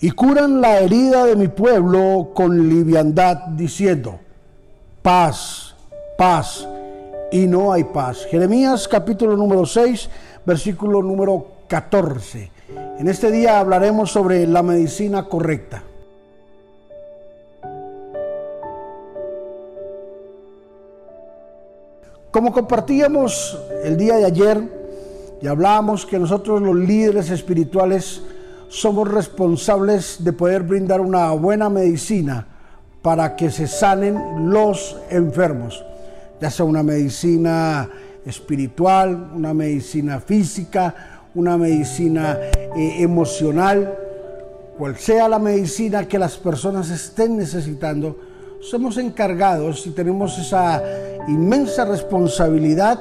y curan la herida de mi pueblo con liviandad, diciendo, paz, paz, y no hay paz. Jeremías capítulo número 6, versículo número 14. En este día hablaremos sobre la medicina correcta. Como compartíamos el día de ayer y hablábamos que nosotros los líderes espirituales somos responsables de poder brindar una buena medicina para que se sanen los enfermos, ya sea una medicina espiritual, una medicina física, una medicina eh, emocional, cual sea la medicina que las personas estén necesitando, somos encargados y tenemos esa inmensa responsabilidad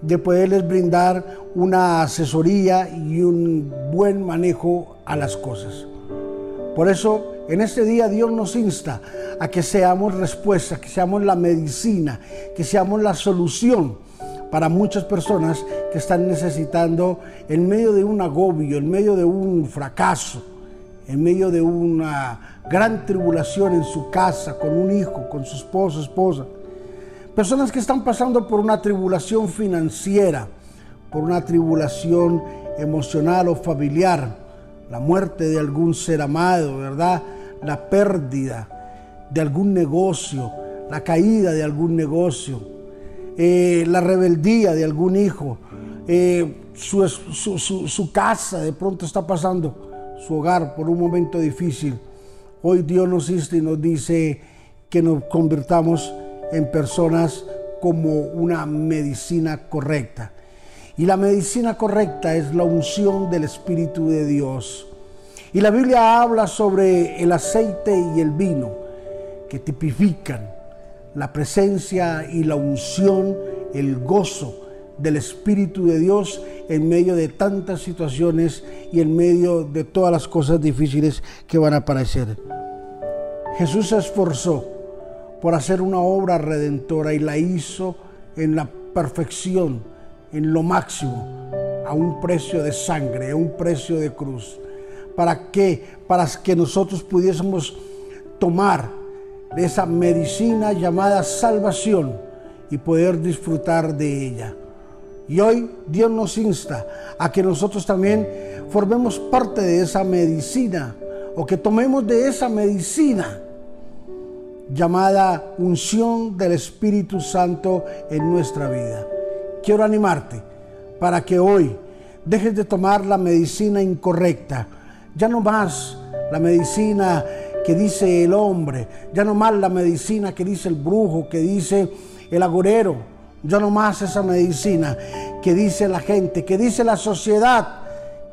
de poderles brindar una asesoría y un buen manejo a las cosas. Por eso, en este día Dios nos insta a que seamos respuesta, que seamos la medicina, que seamos la solución para muchas personas que están necesitando en medio de un agobio, en medio de un fracaso, en medio de una gran tribulación en su casa, con un hijo, con su esposo, esposa Personas que están pasando por una tribulación financiera, por una tribulación emocional o familiar, la muerte de algún ser amado, ¿verdad? La pérdida de algún negocio, la caída de algún negocio, eh, la rebeldía de algún hijo, eh, su, su casa de pronto está pasando, su hogar por un momento difícil. Hoy Dios nos insta y nos dice que nos convirtamos en personas como una medicina correcta. Y la medicina correcta es la unción del Espíritu de Dios. Y la Biblia habla sobre el aceite y el vino que tipifican la presencia y la unción, el gozo del Espíritu de Dios en medio de tantas situaciones y en medio de todas las cosas difíciles que van a aparecer. Jesús se esforzó por hacer una obra redentora y la hizo en la perfección, en lo máximo, a un precio de sangre, a un precio de cruz. ¿Para qué? Para que nosotros pudiésemos tomar de esa medicina llamada salvación y poder disfrutar de ella. Y hoy Dios nos insta a que nosotros también formemos parte de esa medicina o que tomemos de esa medicina llamada unción del Espíritu Santo en nuestra vida. Quiero animarte para que hoy dejes de tomar la medicina incorrecta, ya no más la medicina que dice el hombre, ya no más la medicina que dice el brujo, que dice el agorero, ya no más esa medicina que dice la gente, que dice la sociedad,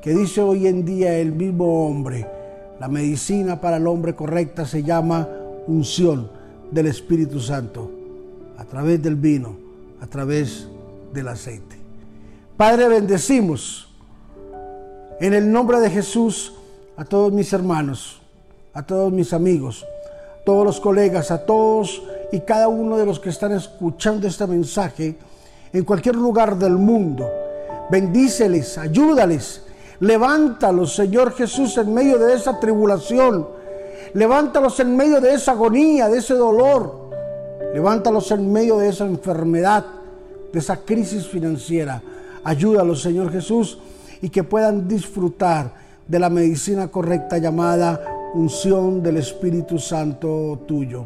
que dice hoy en día el mismo hombre. La medicina para el hombre correcta se llama unción del Espíritu Santo, a través del vino, a través del aceite. Padre, bendecimos en el nombre de Jesús a todos mis hermanos, a todos mis amigos, todos los colegas, a todos y cada uno de los que están escuchando este mensaje en cualquier lugar del mundo. Bendíceles, ayúdales, levántalos, Señor Jesús, en medio de esa tribulación Levántalos en medio de esa agonía, de ese dolor. Levántalos en medio de esa enfermedad, de esa crisis financiera. Ayúdalos, Señor Jesús, y que puedan disfrutar de la medicina correcta llamada unción del Espíritu Santo tuyo.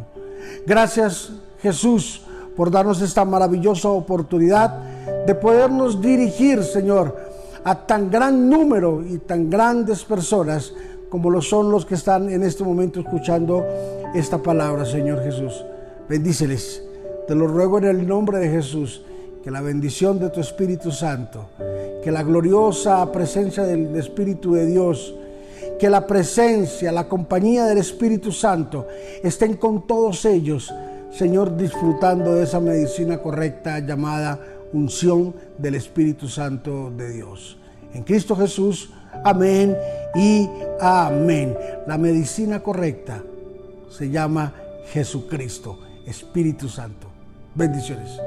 Gracias, Jesús, por darnos esta maravillosa oportunidad de podernos dirigir, Señor, a tan gran número y tan grandes personas como lo son los que están en este momento escuchando esta palabra, Señor Jesús. Bendíceles. Te lo ruego en el nombre de Jesús, que la bendición de tu Espíritu Santo, que la gloriosa presencia del Espíritu de Dios, que la presencia, la compañía del Espíritu Santo estén con todos ellos, Señor, disfrutando de esa medicina correcta llamada unción del Espíritu Santo de Dios. En Cristo Jesús, Amén y amén. La medicina correcta se llama Jesucristo, Espíritu Santo. Bendiciones.